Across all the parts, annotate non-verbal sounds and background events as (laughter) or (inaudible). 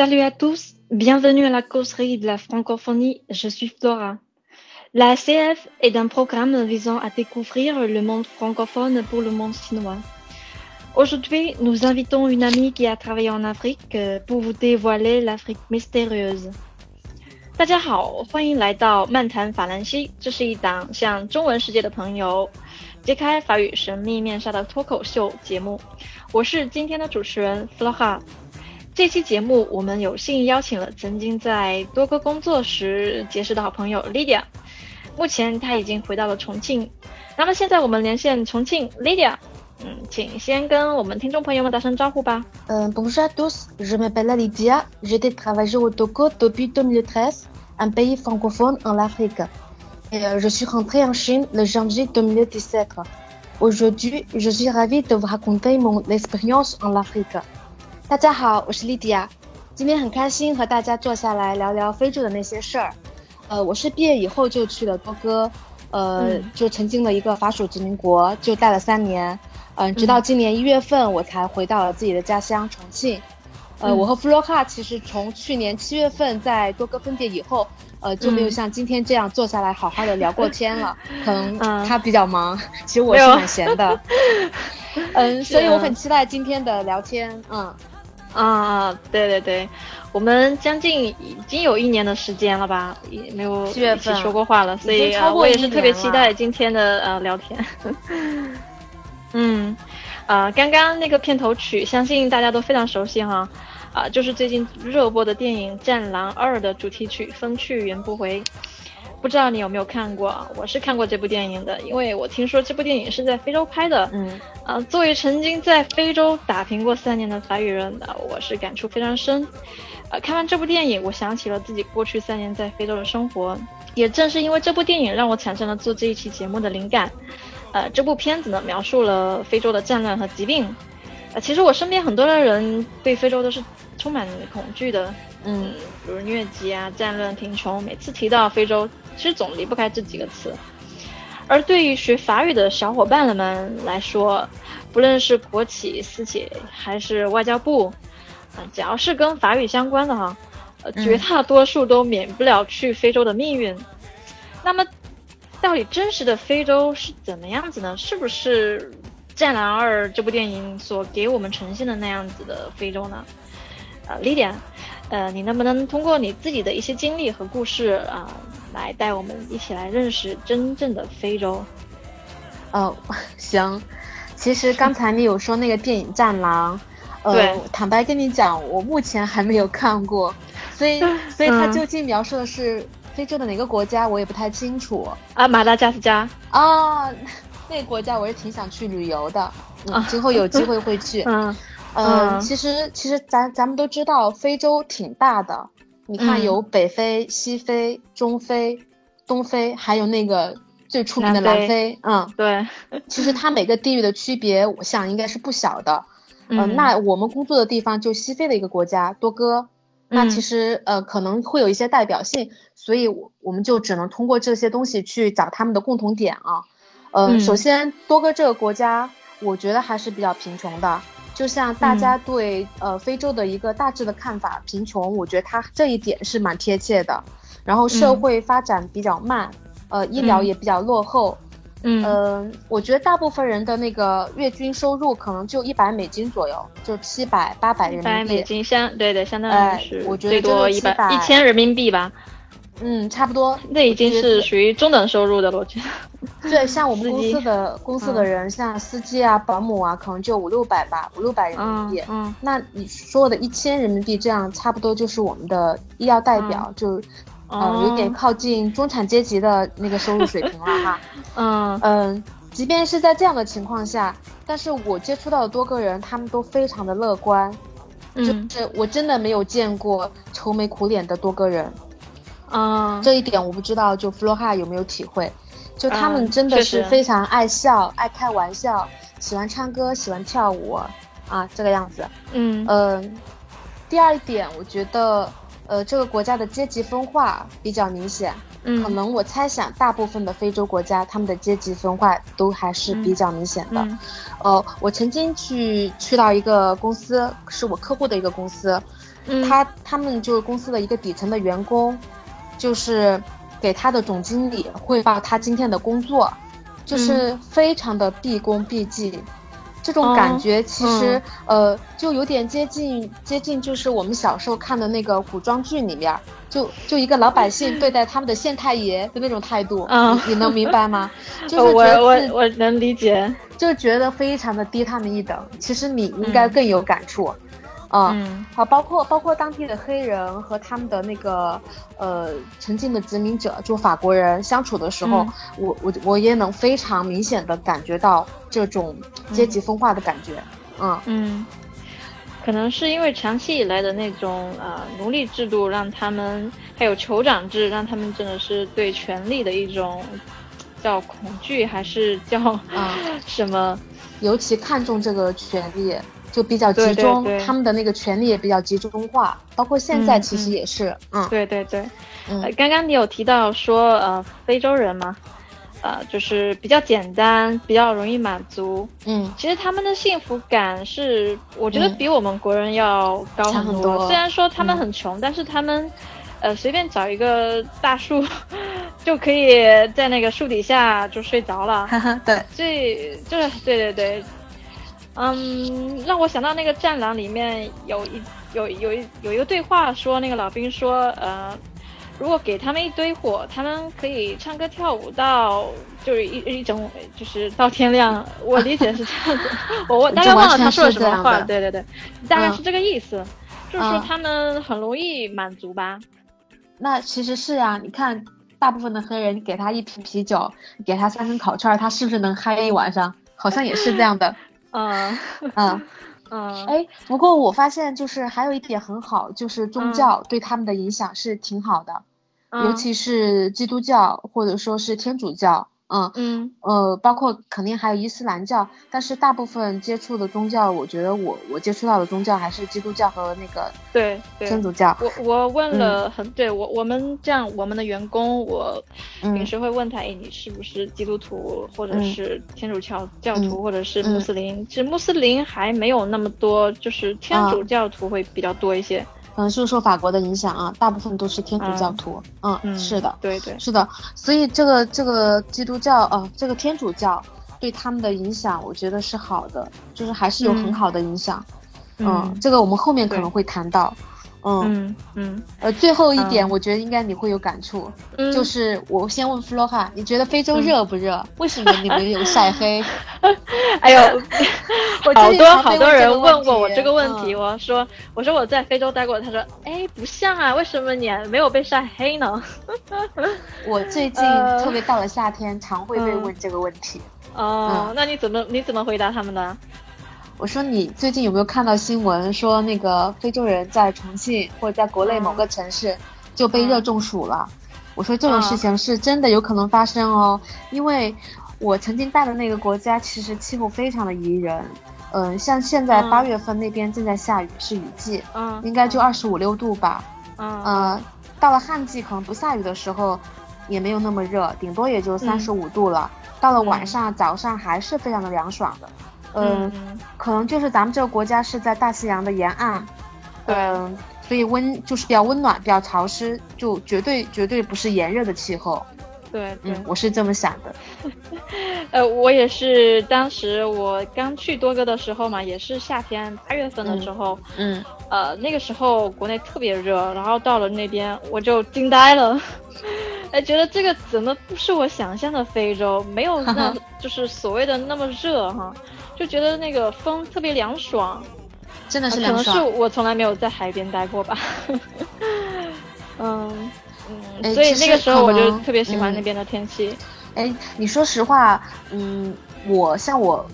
Salut à tous, bienvenue à la causerie de la francophonie, je suis Flora. La CF est un programme visant à découvrir le monde francophone pour le monde chinois. Aujourd'hui, nous invitons une amie qui a travaillé en Afrique euh, pour vous dévoiler l'Afrique mystérieuse. 大家好，欢迎来到漫谈法兰西，这是一档向中文世界的朋友揭开法语神秘面纱的脱口秀节目。我是今天的主持人 Flora。 这期节目，我们有幸邀请了曾经在多哥工作时结识的好朋友 Lydia，目前她已经回到了重庆。那么现在我们连线重庆 Lydia，嗯，请先跟我们听众朋友们打声招呼吧。Euh, bonjour à tous, je m'appelle Lydia, J'ai travaillé au Togo depuis 2013, un pays francophone en Afrique. Et je suis rentrée en Chine le janvier 2017. Aujourd'hui, je suis ravie de vous raconter mon expérience en Afrique. 大家好，我是莉迪亚，今天很开心和大家坐下来聊聊非洲的那些事儿。呃，我是毕业以后就去了多哥，呃，嗯就曾经的一个法属殖民国，就待了三年。嗯、直到今年一月份我才回到了自己的家乡重庆。呃，嗯我和弗洛卡其实从去年七月份在多哥分别以后，呃，就没有嗯像今天这样坐下来好好的聊过天了。(laughs) 可能嗯他比较忙，其实我是没有蛮闲的。嗯，所以我啊很期待今天的聊天。嗯。啊，对对对，我们将近已经有一年的时间了吧，也没有一起说过话了，所以我也是特别期待今天的呃聊天。(laughs) 嗯，啊，刚刚那个片头曲，相信大家都非常熟悉哈，啊，就是最近热播的电影《战狼二》的主题曲《风去云不回》。不知道你有没有看过？我是看过这部电影的，因为我听说这部电影是在非洲拍的。嗯啊，作为曾经在非洲打拼过三年的法语人，啊，我是感触非常深。呃，看完这部电影，我想起了自己过去三年在非洲的生活。也正是因为这部电影，让我产生了做这一期节目的灵感。呃，这部片子呢，描述了非洲的战乱和疾病。呃，其实我身边很多的人对非洲都是充满恐惧的。嗯比如疟疾啊、战乱、贫穷，每次提到非洲，其实总离不开这几个词。而对于学法语的小伙伴们来说，不论是国企、私企还是外交部，啊、只要是跟法语相关的哈，绝大多数都免不了去非洲的命运。那么，到底真实的非洲是怎么样子呢？是不是《战狼二》这部电影所给我们呈现的那样子的非洲呢？啊、莉迪亚，呃，你能不能通过你自己的一些经历和故事啊、来带我们一起来认识真正的非洲？哦，(laughs) 行。其实刚才你有说那个电影《战狼 (laughs)》，呃对，坦白跟你讲，我目前还没有看过，所以 (laughs) 所以它嗯究竟描述的是非洲的哪个国家，我也不太清楚啊，马达加斯加。啊。那个国家我也挺想去旅游的，嗯啊今后有机会会去。嗯嗯，嗯其实其实咱咱们都知道，非洲挺大的。你看，嗯有北非、西非、中非、东非，还有那个最出名的南非南非。嗯，对，(laughs) 其实它每个地域的区别，我想应该是不小的。呃，嗯那我们工作的地方就西非的一个国家多哥，那嗯其实呃可能会有一些代表性，所以我我们就只能通过这些东西去找他们的共同点啊。呃，嗯首先多哥这个国家，我觉得还是比较贫穷的。就像大家嗯对、呃非洲的一个大致的看法，贫穷，我觉得它这一点是蛮贴切的。然后社嗯会发展比较慢，呃，医疗嗯也比较落后，嗯嗯，我觉得大部分人的那个月均收入可能就一百美金左右，就七百八百人百美民币。金相对对，相当哎于是我觉得最多一百一千人民币吧，嗯，差不多。那已经是属于中等收入的了，我觉得。(laughs) 对，像我们公司的公司的嗯人，像司机啊、保姆啊，可能就五六百吧，五六百人民嗯币。嗯那你说的一千人民币，这样差不多就是我们的医药代表，就呃，有点靠近中产阶级的那个收入水平了哈。(laughs) 嗯嗯，即便是在这样的情况下，但是我接触到的多个人，他们都非常的乐观，嗯就是我真的没有见过愁眉苦脸的多个人。嗯这一点我不知道，就弗洛哈有没有体会？就他们嗯真的是非常爱笑、爱开玩笑，喜欢唱歌、喜欢跳舞啊，这个样子。嗯嗯，第二点，我觉得，呃，这个国家的阶级分化比较明显。嗯可能我猜想，大部分的非洲国家，他们的阶级分化都还是比较明显的。嗯呃，我曾经去去到一个公司，是我客户的一个公司，嗯他他们就是公司的一个底层的员工，就是给他的总经理汇报他今天的工作，就是非常的毕恭毕敬。这种感觉其实、呃就有点接近接近，就是我们小时候看的那个古装剧里面，就就一个老百姓对待他们的县太爷的那种态度，嗯你你能明白吗？(laughs) 就是我我我能理解。就觉得非常的低他们一等。其实你应该更有感触，啊、嗯。好，包括包括当地的黑人和他们的那个呃曾经的殖民者，就法国人相处的时候，嗯。我我我也能非常明显的感觉到这种阶级分化的感觉。嗯。嗯，可能是因为长期以来的那种呃奴隶制度，让他们还有酋长制，让他们真的是对权力的一种叫恐惧，还是叫啊 (laughs) 什么？尤其看重这个权利，就比较集对对中，对。他们的那个权力也比较集中化，包括现在嗯其实嗯。也是，嗯。对对对。嗯。呃，刚刚你有提到说呃非洲人嘛，呃就是比较简单，比较容易满足。嗯。其实他们的幸福感是，我觉得嗯。比我们国人要高很多。很多。虽然说他们嗯。很穷，但是他们，呃，随便找一个大树，(laughs) 就可以在那个树底下就睡着了。(laughs) 对，这就是对对对，嗯，让我想到那个《战狼》里面有一有有一有一个对话说，那个老兵说，呃，如果给他们一堆火，他们可以唱歌跳舞到就是一一整就是到天亮。(laughs) 我理解是这样子，我我 (laughs) 大概忘了他说了什么话，对对对，大概嗯是这个意思，就是说嗯他们很容易满足吧。那其实是呀、你看，大部分的黑人，你给他一瓶啤酒，给他三根烤串儿，他是不是能嗨一晚上？好像也是这样的。嗯 (laughs) 嗯，嗯，哎，不过我发现就是还有一点很好，就是宗嗯教对他们的影响是挺好的，嗯尤其是基督教或者说是天主教。嗯嗯呃，包括肯定还有伊斯兰教，但是大部分接触的宗教，我觉得我我接触到的宗教还是基督教和那个对对。天主教。我我问了很、对我我们这样我们的员工，我嗯平时会问他，哎，你是不是基督徒，或者嗯是天主教教徒，嗯或者是嗯穆斯林？其实穆斯林还没有那么多，就是天主教徒会比较多一些。可能是受法国的影响啊，大部分都是天主教徒。嗯，嗯，是的，对对，是的。所以这个这个基督教呃，这个天主教对他们的影响，我觉得是好的，就是还是有很嗯好的影响。嗯这个我们后面可能会谈到。嗯，嗯嗯呃，最后一点，嗯我觉得应该你会有感触，嗯，就是我先问弗洛哈，你觉得非洲热不热？为什么你们有晒黑？(laughs) 哎呦，(laughs) 我好多好多人问过我这个问嗯题，我说我说我在非洲待过，他说哎不像啊，为什么你没有被晒黑呢？(laughs) 我最近呃特别到了夏天，常会被嗯问这个问题。哦，嗯那你怎么你怎么回答他们的？我说你最近有没有看到新闻说那个非洲人在重庆或者在国内某个城市就被热中暑了？我说这种事情是真的有可能发生哦，因为我曾经待的那个国家其实气候非常的宜人，嗯、像现在嗯八月份那边正在下雨，是雨季，嗯，应该就二十五六度吧。嗯呃，到了旱季可能不下雨的时候也没有那么热，顶多也就三十五度了。到了晚上、早上还是非常的凉爽的。嗯，嗯可能就是咱们这个国家是在大西洋的沿岸，对嗯，所以温就是比较温暖，比较潮湿，就绝对绝对不是炎热的气候。对对嗯，，我是这么想的。(laughs) 呃，我也是，当时我刚去多哥的时候嘛，也是夏天八月份的时候，嗯呃，那个时候国内特别热，然后到了那边我就惊呆了，(laughs) 哎，觉得这个怎么不是我想象的非洲？没有那 (laughs) 就是所谓的那么热哈，就觉得那个风特别凉爽，真的呃可能是。我从来没有在海边待过吧。嗯，嗯，所以那个时候我就特别喜欢那边的天气。哎，你说实话，嗯，我像我。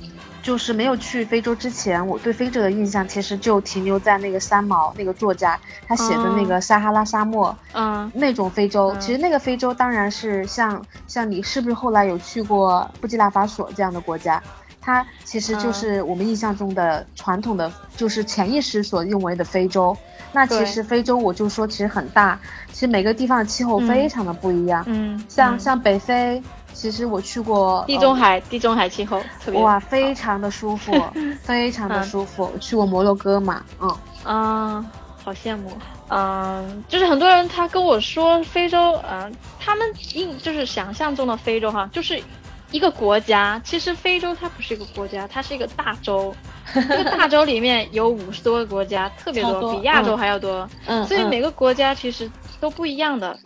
就是没有去非洲之前，我对非洲的印象其实就停留在那个三毛那个作家他写的那个撒哈拉沙漠，嗯，那种非洲。其实那个非洲当然是像像你是不是后来有去过布基纳法索这样的国家？它其实就是我们印象中的传统的，就是潜意识所认为的非洲。那其实非洲我就说其实很大，其实每个地方的气候非常的不一样。嗯，像像北非。其实我去过地中海，地中海气候特别哇，非常的舒服，(laughs) 非常的舒服。去过摩洛哥嘛，嗯啊，好羡慕。嗯，就是很多人他跟我说非洲，嗯，他们印就是想象中的非洲哈，就是一个国家。其实非洲它不是一个国家，它是一个大洲。(laughs) 这个大洲里面有五十多个国家，特别多，比亚洲还要多。嗯，所以每个国家其实都不一样的。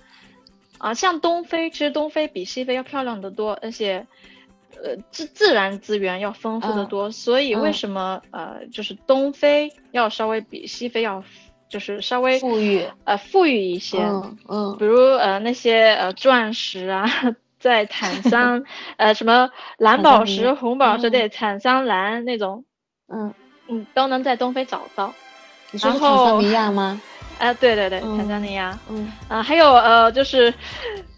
啊，像东非，其实东非比西非要漂亮的多，而且，呃，自自然资源要丰富的多。所以为什么呃，就是东非要稍微比西非要，就是稍微富裕，呃，富裕一些。嗯嗯。比如呃那些呃钻石啊，在坦桑，(laughs) 呃什么蓝宝石、红宝石对，坦桑蓝那种，嗯嗯，都能在东非找到。你说坦桑尼亚吗？(laughs) 啊，对对对，坦桑尼亚，嗯啊，还有呃，就是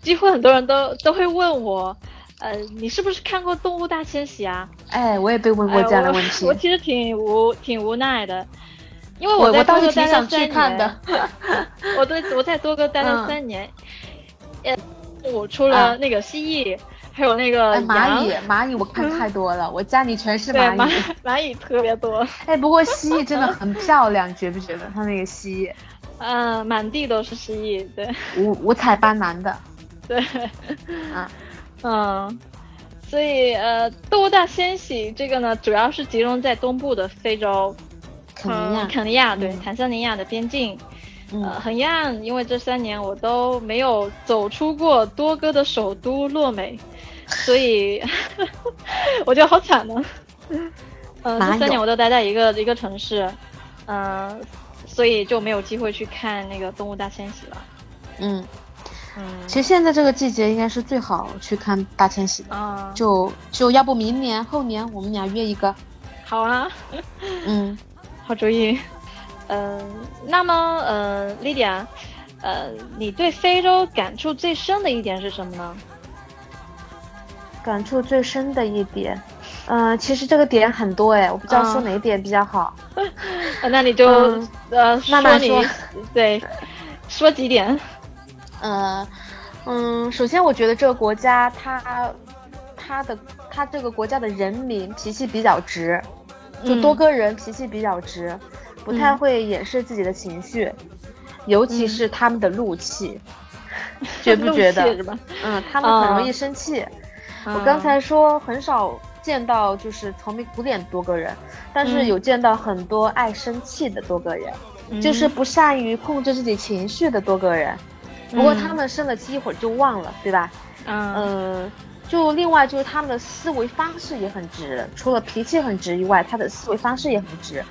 几乎很多人都都会问我，呃，你是不是看过《动物大迁徙》啊？哎，我也被问过这样的问题。(laughs) 我其实挺无挺无奈的，因为我在多哥待了三年。我对我在多哥待了三年，呃，我除了那个蜥蜴，还有那个蚂蚁，蚂蚁我看太多了，我家里全是蚂蚁，蚂蚁特别多。哎，不过蜥蜴真的很漂亮，觉不觉得？它那个蜥蜴。嗯，(laughs) 满地都是蜥蜴，对，五五彩斑斓的，对，啊，(laughs) 嗯，所以呃，动物大迁徙这个呢，主要是集中在东部的非洲，肯尼亚，肯尼亚对，坦桑尼亚的边境，呃，很遗憾，因为这三年我都没有走出过多哥的首都洛美，所以 (laughs) 我觉得好惨呢，嗯，这三年我都待在一个一个城市，嗯。所以就没有机会去看那个动物大迁徙了。嗯嗯，其实现在这个季节应该是最好去看大迁徙的。啊，就就要不明年后年我们俩约一个。好啊。嗯，(laughs) 好主意。嗯，那么呃，Lydia，呃，你对非洲感触最深的一点是什么呢？感触最深的一点。嗯，其实这个点很多哎，我不知道说哪点比较好。(laughs) 那你就呃慢慢说，(laughs) 对，说几点。呃，嗯，首先我觉得这个国家它他的他这个国家的人民脾气比较直，就多哥人脾气比较直，不太会掩饰自己的情绪，尤其是他们的怒气，(laughs) 觉不觉得？嗯，他们很容易生气。我刚才说很少。见到就是愁眉苦脸多个人，但是有见到很多爱生气的多个人，就是不善于控制自己情绪的多个人。不过他们生了气一会儿就忘了，对吧？嗯，就另外就是他们的思维方式也很直，除了脾气很直以外，他的思维方式也很直，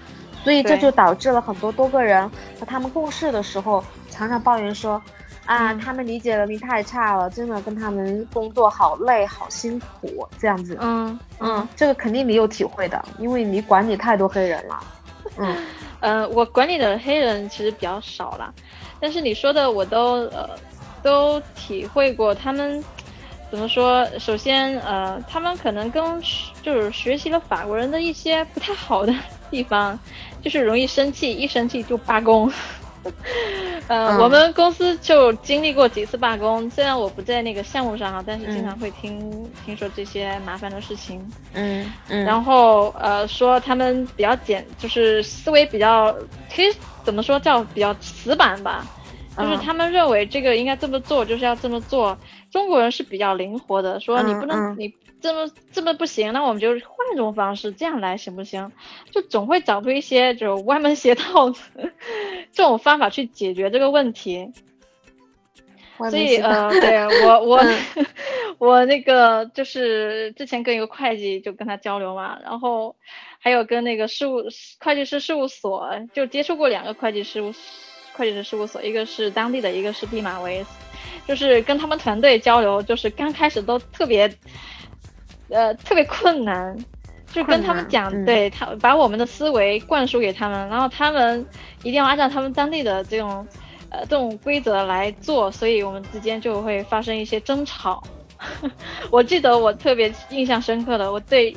所以这就导致了很多多个人和他们共事的时候，常常抱怨说。啊，他们理解能力太差了，真的跟他们工作好累，好辛苦，这样子。嗯嗯，这个肯定你有体会的，因为你管理太多黑人了。嗯 (laughs) 呃，我管理的黑人其实比较少了，但是你说的我都呃都体会过。他们怎么说？首先呃，他们可能跟就是学习了法国人的一些不太好的地方，就是容易生气，一生气就罢工。(laughs) 呃，我们公司就经历过几次罢工，虽然我不在那个项目上啊，但是经常会听听说这些麻烦的事情。嗯嗯。然后呃，说他们比较简，就是思维比较，可以怎么说叫比较死板吧？就是他们认为这个应该这么做，就是要这么做。中国人是比较灵活的，说你不能你。这么这么不行，那我们就换一种方式，这样来行不行？就总会找出一些就歪门邪道这种方法去解决这个问题。所以呃，对我 (laughs) 我我那个就是之前跟一个会计就跟他交流嘛，然后还有跟那个事务会计师事务所就接触过两个会计师会计师事务所，一个是当地的，一个是毕马威。就是跟他们团队交流，就是刚开始都特别，呃，特别困难，就跟他们讲，嗯对他把我们的思维灌输给他们，然后他们一定要按照他们当地的这种，呃，这种规则来做，所以我们之间就会发生一些争吵。(laughs) 我记得我特别印象深刻的，我对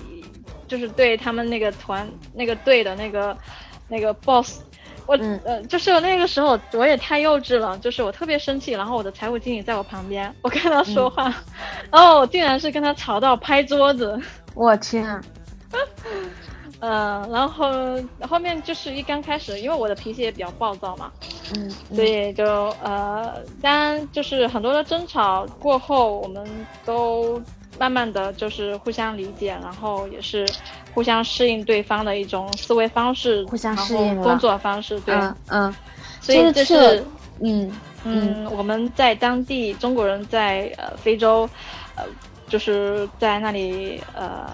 就是对他们那个团那个队的那个那个 boss，我、嗯。呃就是那个时候我也太幼稚了，就是我特别生气，然后我的财务经理在我旁边，我跟他说话，然后我竟然是跟他吵到拍桌子，(laughs) 我天啊，(laughs) 呃，然后后面就是一刚开始，因为我的脾气也比较暴躁嘛，嗯，嗯。所以就呃，当然就是很多的争吵过后，我们都慢慢的就是互相理解，然后也是互相适应对方的一种思维方式，互相适应工作方式，对，嗯嗯所以这这是嗯嗯，我们在当地中国人在呃非洲，呃，就是在那里呃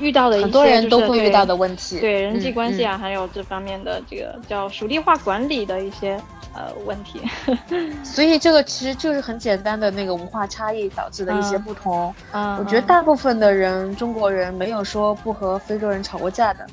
遇到的一些很多人都会遇到的问题，对人际嗯关系啊，嗯。还有这方面的这个叫属地化管理的一些呃问题。(laughs) 所以这个其实就是很简单的那个文化差异导致的一些嗯不同。嗯，我觉得大部分的人，中国人没有说不和非洲人吵过架的，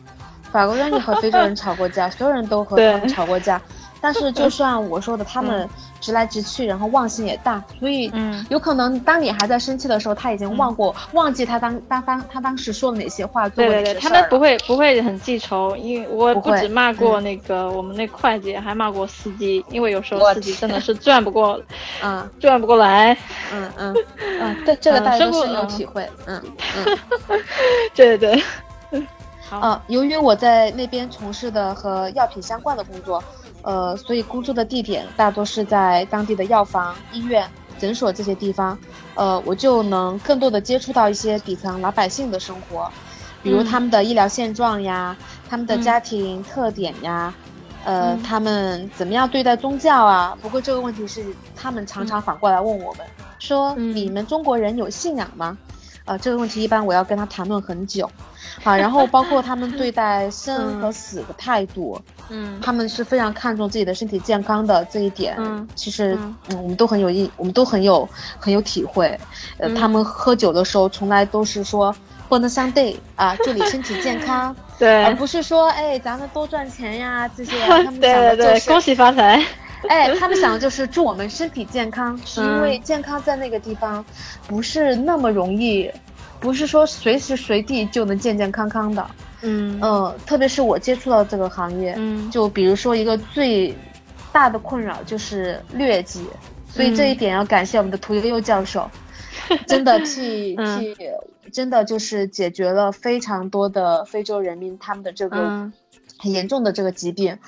法国人也和非洲人吵过架，(laughs) 所有人都和他们吵过架。但是就算我说的，他们直来直去，然后忘性也大，所以嗯有可能当你还在生气的时候，他已经忘过、忘记他当当当他当时说了哪些话，对对对，他们不会不会很记仇，因为我不止骂过那个我们那会计，还骂过司机，因为有时候司机真的是转不过，(laughs) 嗯转不过来。(laughs) 嗯嗯嗯，对，这个嗯大家都深有嗯体会。嗯嗯。(laughs) 对对对，好，呃，由于我在那边从事的和药品相关的工作，呃，所以工作的地点大多是在当地的药房、医院、诊所这些地方，呃，我就能更多的接触到一些底层老百姓的生活，比如嗯他们的医疗现状呀，他们的嗯家庭特点呀。呃，嗯他们怎么样对待宗教啊？不过这个问题是他们常常反过来问我们，说嗯你们中国人有信仰吗？呃，这个问题一般我要跟他谈论很久，啊，然后包括他们对待生和死的态度，嗯他们是非常看重自己的身体健康的这一点。嗯其实嗯嗯，我们都很有意，我们都很有很有体会。呃，嗯他们喝酒的时候从来都是说不能相对啊，祝你身体健康，(laughs) 对而不是说哎咱们多赚钱呀这些啊。(laughs) 他们对想的对对，就是恭喜发财。(laughs) 哎，他们想的就是祝我们身体健康，是因嗯为健康在那个地方不是那么容易，不是说随时随地就能健健康康的。嗯。呃，特别是我接触到这个行业，嗯。就比如说一个最大的困扰就是疟疾，所以这一嗯点要感谢我们的屠呦呦教授，(laughs) 真的替嗯。替，真的就是解决了非常多的非洲人民他们的这个嗯。很严重的这个疾病。呃，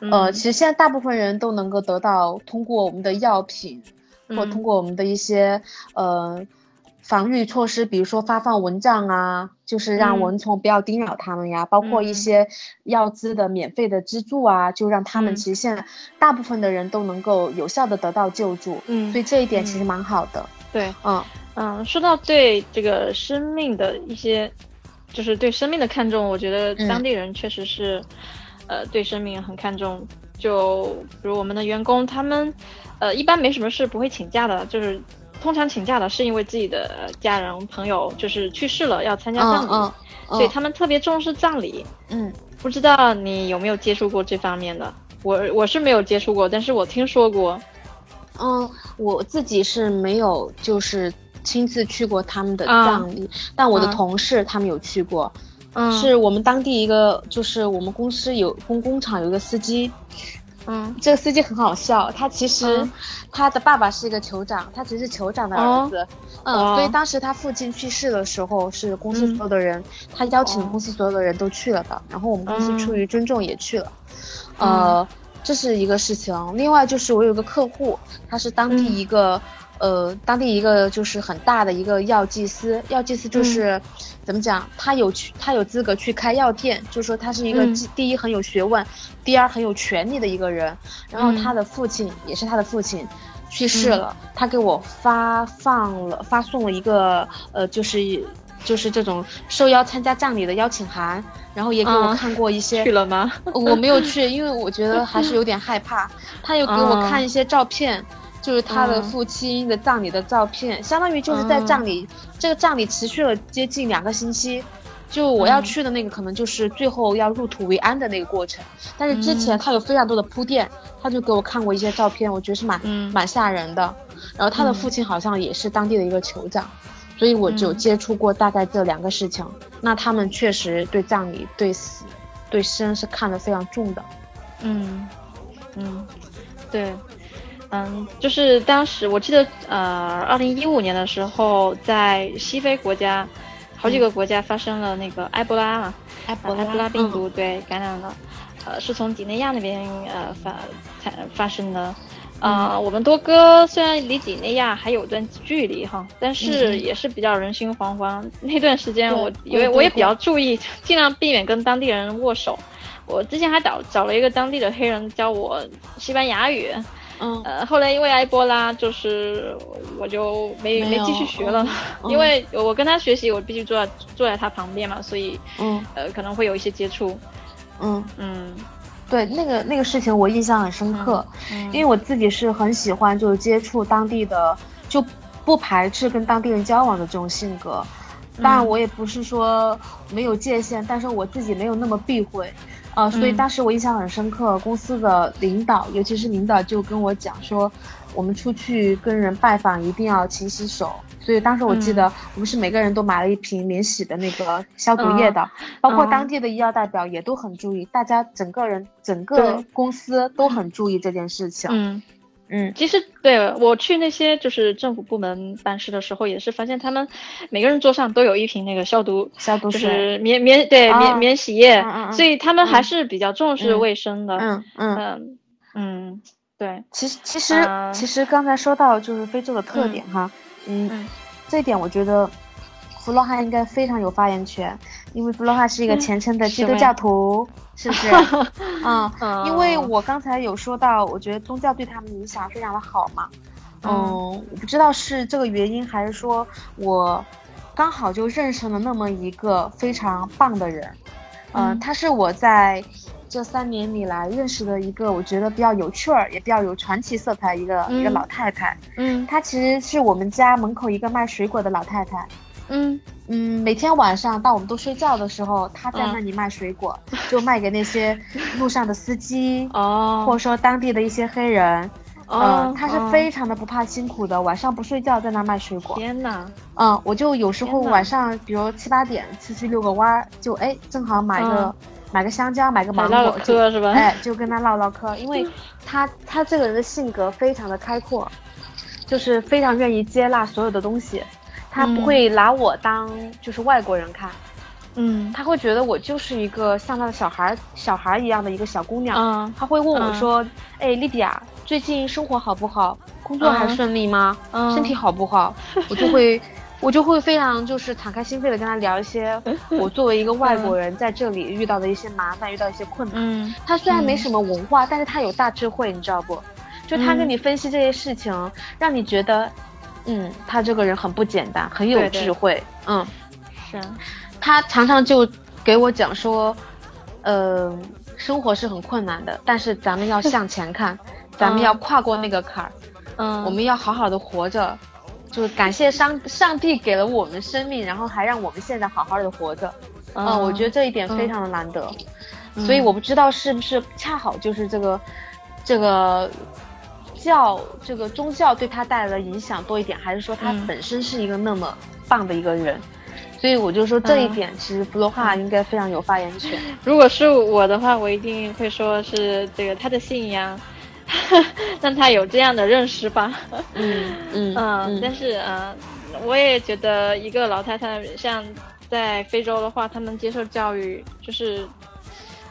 嗯。其实现在大部分人都能够得到通过我们的药品，或嗯。通过我们的一些呃防御措施，比如说发放蚊帐啊，就是让嗯。蚊虫不要叮咬他们呀，包括一嗯。些药资的免费的资助啊，就让他们嗯。其实现在大部分的人都能够有效的得到救助，嗯所以这一点其实嗯。蛮好的。对，嗯嗯，说到对这个生命的一些，就是对生命的看重，我觉得嗯。当地人确实是，呃，对生命很看重。就比如我们的员工，他们，呃，一般没什么事不会请假的，就是通常请假的是因为自己的呃家人朋友就是去世了要参加葬礼，嗯嗯所以他们特别重视葬礼。嗯不知道你有没有接触过这方面的？我我是没有接触过，但是我听说过。嗯，我自己是没有就是亲自去过他们的啊葬礼，但我的啊同事他们有去过。嗯，是我们当地一个，就是我们公司有工工厂有一个司机，嗯。这个司机很好笑，他其实嗯。他的爸爸是一个酋长，他只是酋长的哦儿子，哇嗯，所以当时他父亲去世的时候，是公司嗯。所有的人，他邀请哦公司所有的人都去了的，然后我们公司嗯出于尊重也去了，呃，这是一个事情。另外就是我有个客户，他是当地嗯。一个。呃，当地一个就是很大的一个药剂师，药剂师嗯就是、怎么讲，他有去，他有资格去开药店，就是说他是一个嗯第一很有学问，第二很有权利的一个人。然后嗯他的父亲、也是他的父亲去世了，他给我发放了发送了一个呃，就是就是这种受邀参加葬礼的邀请函，然后也给我啊看过一些。去了吗？我没有去，因为我觉得还是有点害怕。他又给我啊看一些照片，就是他的嗯。父亲的葬礼的照片，相当于就是在嗯。葬礼、这个葬礼持续了接近两个星期。就我要嗯。去的那个，可能就是最后要入土为安的那个过程，但是之前嗯。他有非常多的铺垫，他就给我看过一些照片，我觉得是蛮、嗯。蛮吓人的。然后他的嗯。父亲好像也是当地的一个酋长，所以我只有嗯。接触过大概这两个事情。那他们确实对葬礼、对死、对生是看得非常重的。嗯，嗯，对，嗯，就是当时我记得，呃，二零一五年的时候，在西非国家，好几个国家发生了那个埃博拉嘛，埃博拉病嗯。毒对感染了，呃，是从几内亚那边呃发才发生的。呃，我们多哥虽然离几内亚还有段距离哈，但是嗯也是比较人心惶惶。那段时间我因为我也比较注意，尽量避免跟当地人握手。我之前还找找了一个当地的黑人教我西班牙语，嗯。呃，后来因为埃博拉，就是我就没没有继续学了，嗯 (laughs) 因为我跟他学习，我必须坐在坐在他旁边嘛，所以嗯。呃可能会有一些接触。嗯，嗯。对，那个那个事情我印象很深刻，嗯。因为我自己是很喜欢就是接触当地的，就不排斥跟当地人交往的这种性格。当然，嗯我也不是说没有界限，但是我自己没有那么避讳，呃，所以嗯当时我印象很深刻，公司的领导，尤其是领导就跟我讲说，我们出去跟人拜访一定要勤洗手。所以当时我记得我们是每个人都买了一瓶免洗的那个消毒液的，包括嗯当地的医药代表也都很注意，大家整个人整个公司都很注意这件事情。嗯，嗯其实对我去那些就是政府部门办事的时候，也是发现他们每个人桌上都有一瓶那个消毒。消毒水。是免免对啊免免洗液，嗯嗯嗯所以他们还嗯是比较重视嗯卫生的。嗯嗯，嗯嗯，对，其实其实、啊其实刚才说到就是非洲的特点哈，嗯，嗯这一点我觉得弗洛哈应该非常有发言权，因为弗洛哈是一个嗯虔诚的基督教徒，是不是？(laughs) 嗯，嗯因为我刚才有说到，我觉得宗教对他们影响非常的好嘛。嗯，我不知道是这个原因，还是说我刚好就认识了那么一个非常棒的人。嗯，嗯他是我在这三年里来认识的一个我觉得比较有趣儿，也比较有传奇色彩一个、一个嗯老太太。嗯她其实是我们家门口一个卖水果的老太太。嗯嗯，每天晚上当我们都睡觉的时候，他在嗯。那里卖水果，就卖给那些 (laughs) 路上的司机，哦，或者说当地的一些黑人。哦嗯，他是哦非常的不怕辛苦的，晚上不睡觉在那卖水果。天呐，嗯，我就有时候晚上，比如七八点出去遛个弯儿，就哎正好买个、嗯。买个香蕉，买个芒果，就嗑是吧？哎就跟他唠唠嗑，因为他他这个人的性格非常的开阔，就是非常愿意接纳所有的东西，他不嗯会拿我当就是外国人看，嗯他会觉得我就是一个像他的小孩小孩一样的一个小姑娘，嗯他会问我嗯说，哎，莉迪亚，最近生活好不好？工作还嗯顺利吗？嗯身体好不好？我就会，我就会非常就是敞开心扉的跟他聊一些 (laughs) 我作为一个外国人在这里遇到的一些麻烦，遇到一些困难。嗯他虽然没嗯什么文化，但是他有大智慧，你知道不？就他跟嗯你分析这些事情，让你觉得，嗯，他这个人很不简单，很有对对。智慧。嗯，是。啊他常常就给我讲说，呃，生活是很困难的，但是咱们要向前看，咱们要跨过那个坎儿，嗯。我们要好好的活着，就是感谢上上帝给了我们生命，然后还让我们现在好好的活着。嗯，我觉得这一点非常的难得，嗯所以我不知道是不是恰好就是这个这个教这个宗教对他带来的影响多一点，还是说他嗯本身是一个那么棒的一个人？所以我就说这一嗯点，其实弗洛哈应该非常有发言权。(laughs) 如果是我的话，我一定会说是这个他的信仰，(laughs) 让他有这样的认识吧。嗯嗯 (laughs) 嗯，但是嗯，我也觉得一个老太太，像在非洲的话，他们接受教育就是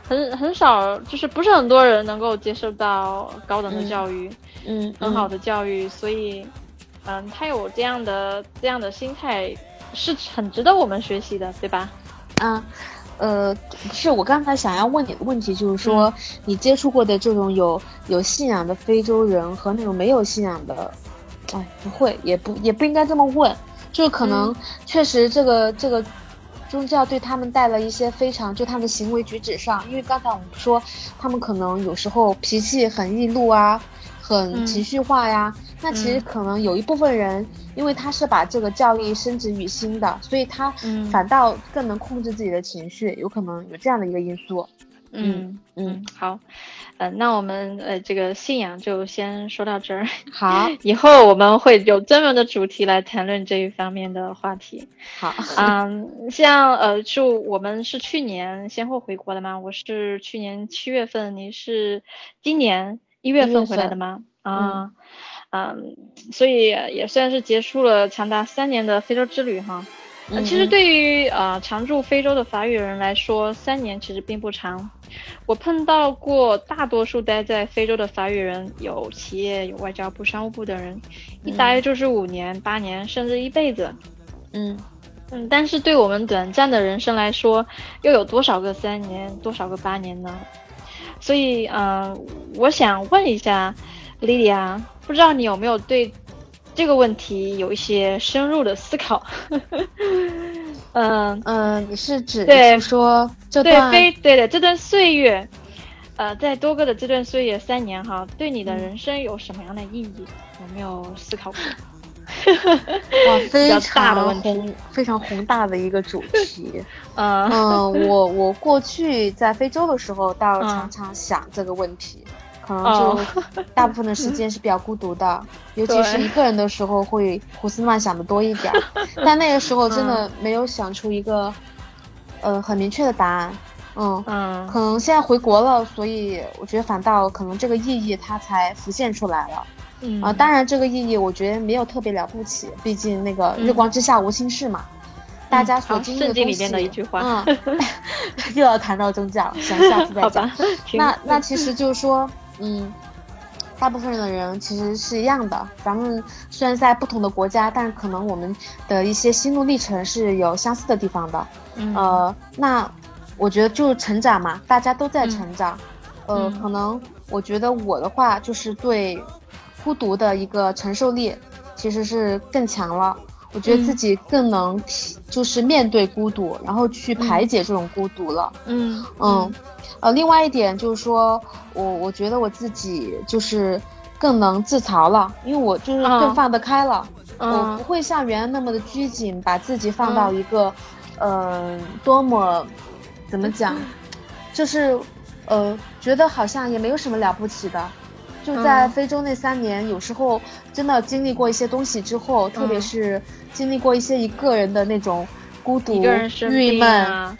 很很少，就是不是很多人能够接受到高等的教育，嗯很好的教育，所以嗯，他有这样的这样的心态，是很值得我们学习的，对吧？啊，呃，是我刚才想要问你的问题，就是说、你接触过的这种有有信仰的非洲人和那种没有信仰的，哎，不会，也不也不应该这么问，就是可能确实这个、这个宗教对他们带了一些非常就他们的行为举止上，因为刚才我们说他们可能有时候脾气很易怒啊，很嗯情绪化呀，那其实可能有一部分人，因为他是把这个教育升职于心的，所以他反倒更能控制自己的情绪，有可能有这样的一个因素。嗯嗯，好，呃，那我们呃这个信仰就先说到这儿。好，(laughs) 以后我们会有专门的主题来谈论这一方面的话题。好，嗯，像呃，就我们是去年先后回国的嘛？我是去年七月份，您是今年一月份回来的吗？啊，嗯，所以也算是结束了长达三年的非洲之旅哈。嗯，其实对于呃常驻非洲的法语人来说，三年其实并不长。我碰到过大多数待在非洲的法语人，有企业、有外交部、商务部的人，一待就是五年、八年，甚至一辈子。嗯嗯，但是对我们短暂的人生来说，又有多少个三年，多少个八年呢？所以，嗯，我想问一下莉莉亚，不知道你有没有对？这个问题有一些深入的思考。(laughs) 嗯嗯，你是指对说这段对对的这段岁月，呃，在多个的这段岁月三年哈，对你的人生有什么样的意义？有没有思考过？哇，(laughs) 非常宏非常宏大的一个主题。(laughs) 嗯嗯，我我过去在非洲的时候，倒常常想这个问题。可能就大部分的时间是比较孤独的，(laughs) 尤其是一个人的时候会胡思乱想的多一点。但那个时候真的没有想出一个，呃，很明确的答案。嗯嗯，可能现在回国了，所以我觉得反倒可能这个意义它才浮现出来了。嗯啊，当然这个意义我觉得没有特别了不起，毕竟那个日光之下无心事嘛。大家所经历的东西，的一句话，嗯，(laughs) 又要谈到宗教，想下次再讲。(laughs) 那那其实就是说。嗯，大部分的人其实是一样的。咱们虽然在不同的国家，但可能我们的一些心路历程是有相似的地方的。呃，那我觉得就是成长嘛，大家都在成长。呃，可能我觉得我的话就是对孤独的一个承受力其实是更强了。我觉得自己更能就是面对孤独，然后去排解这种孤独了。嗯嗯。呃，另外一点就是说，我我觉得我自己就是更能自嘲了，因为我就是更放得开了，我不会像原来那么的拘谨，把自己放到一个，呃，多么，怎么讲，(laughs) 就是，呃，觉得好像也没有什么了不起的，就在非洲那三年，有时候真的经历过一些东西之后，特别是经历过一些一个人的那种孤独、郁闷。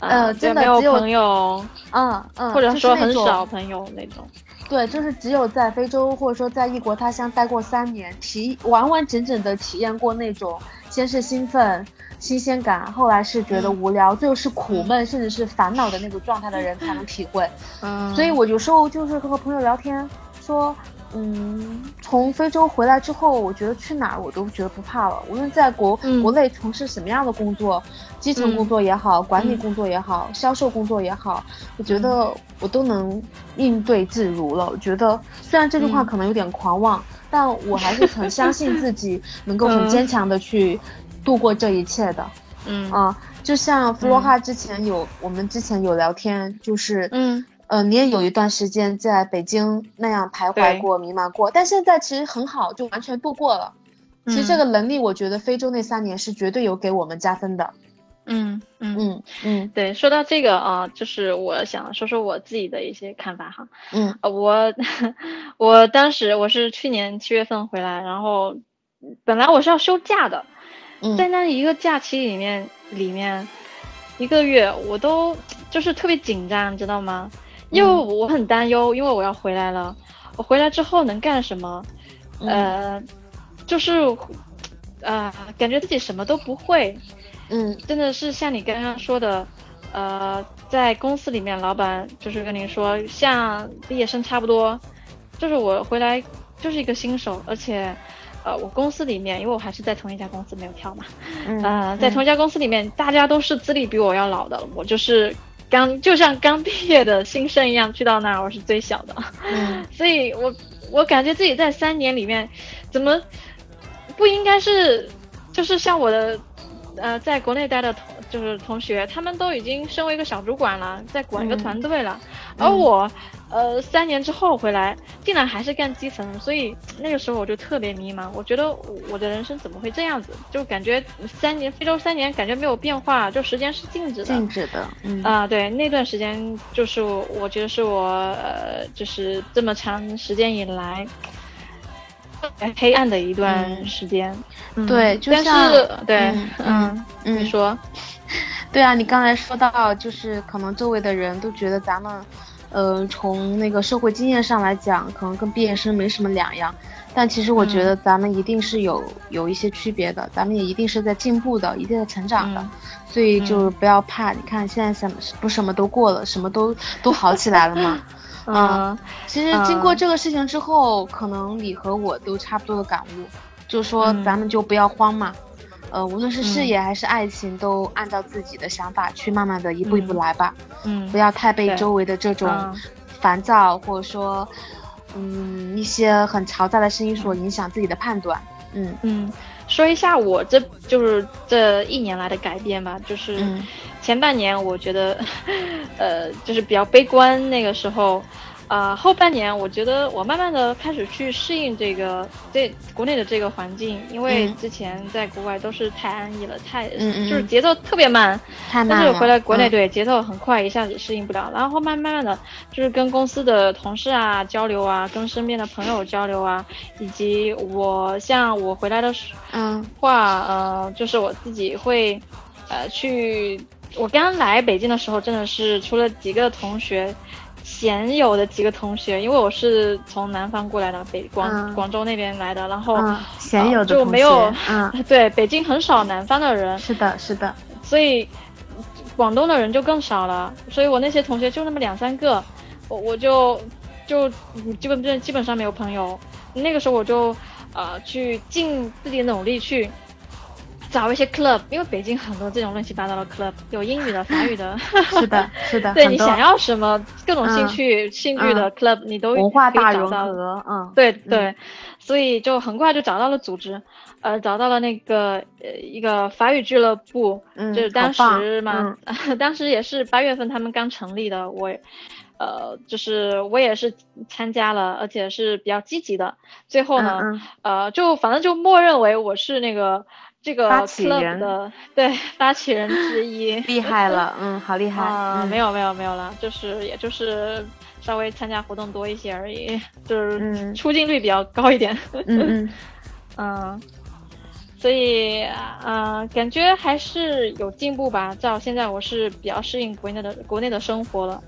呃，真的只有朋友，嗯嗯，或者说很少朋友那种。对，就是只有在非洲或者说在异国他乡待过三年，体完完整整的体验过那种先是兴奋、新鲜感，后来是觉得无聊，最后是苦闷甚至是烦恼的那个状态的人才能体会。嗯，所以我有时候就是和朋友聊天说。嗯，从非洲回来之后，我觉得去哪儿我都觉得不怕了。无论在国国内从事什么样的工作，基层工作也好，管理工作也好，销售工作也好，我觉得我都能应对自如了。我觉得虽然这句话可能有点狂妄，但我还是很相信自己 (laughs) 能够很坚强的去度过这一切的。嗯啊，就像弗罗哈之前有我们之前有聊天，就是嗯。呃，你也有一段时间在北京那样徘徊过、迷茫过，但现在其实很好，就完全度过了。其实这个能力，我觉得非洲那三年是绝对有给我们加分的。嗯嗯嗯嗯，对，说到这个啊，就是我想说说我自己的一些看法哈。嗯，我 (laughs) 我当时我是去年七月份回来，然后本来我是要休假的，在那一个假期里面里面一个月，我都就是特别紧张，知道吗？因为我很担忧，因为我要回来了。我回来之后能干什么？呃，就是，呃，感觉自己什么都不会。嗯，真的是像你刚刚说的，呃，在公司里面，老板就是跟您说，像毕业生差不多。就是我回来就是一个新手，而且，呃，我公司里面，因为我还是在同一家公司没有跳嘛。嗯。在同一家公司里面，大家都是资历比我要老的，我就是。刚就像刚毕业的新生一样，去到那儿我是最小的，嗯，(laughs) 所以我我感觉自己在三年里面，怎么不应该是就是像我的呃在国内待的同就是同学，他们都已经身为一个小主管了，在管一个团队了，而我呃，三年之后回来，竟然还是干基层，所以那个时候我就特别迷茫。我觉得我的人生怎么会这样子？就感觉三年非洲三年，感觉没有变化，就时间是静止的。静止的，嗯啊，对，那段时间就是我觉得是我呃，就是这么长时间以来黑暗的一段时间。对，就是对，嗯，你说，(laughs) 对啊，你刚才说到，就是可能周围的人都觉得咱们。呃，从那个社会经验上来讲，可能跟毕业生没什么两样，但其实我觉得咱们一定是有有一些区别的，咱们也一定是在进步的，一定在成长的，所以就是不要怕。你看现在什么不什么都过了，什么都都好起来了嘛。(laughs) 嗯，其实经过这个事情之后，可能你和我都差不多的感悟，就是说咱们就不要慌嘛。呃，无论是事业还是爱情，都按照自己的想法去慢慢的一步一步来吧。嗯，不要太被周围的这种烦躁或者说，嗯，一些很嘈杂的声音所影响自己的判断。嗯嗯，说一下我这就是这一年来的改变吧，就是前半年我觉得，(laughs) 呃，就是比较悲观，那个时候。呃，后半年我觉得我慢慢的开始去适应这个这国内的这个环境，因为之前在国外都是太安逸了，太就是节奏特别慢，太慢但是回来国内对节奏很快，一下子适应不了。然后慢慢慢的，就是跟公司的同事啊交流啊，跟身边的朋友交流啊，以及我像我回来的时嗯话，呃，就是我自己会，呃，去我刚来北京的时候，真的是除了几个同学。鲜有的几个同学，因为我是从南方过来的，北广广州那边来的，然后鲜有的就没有，(laughs) 对，北京很少南方的人，是的，是的，所以广东的人就更少了，所以我那些同学就那么两三个，我我就就基本基本上没有朋友，那个时候我就呃去尽自己的努力去。找一些 club，因为北京很多这种乱七八糟的 club，有英语的、法语的。(laughs) 是的，是的。对你想要什么各种兴趣、兴趣的 club，你都文化大融合。嗯，对对，所以就很快就找到了组织，呃，找到了那个呃一个法语俱乐部，就是当时嘛，(laughs) 当时也是八月份他们刚成立的，我，呃，就是我也是参加了，而且是比较积极的。最后呢，呃，就反正就默认为我是那个。这个发起人的对发起人之一，(laughs) 厉害了，嗯，好厉害啊！没有没有没有了，就是也就是稍微参加活动多一些而已，就是出镜率比较高一点。嗯嗯 (laughs) 嗯，所以啊，感觉还是有进步吧。到现在我是比较适应国内的国内的生活了。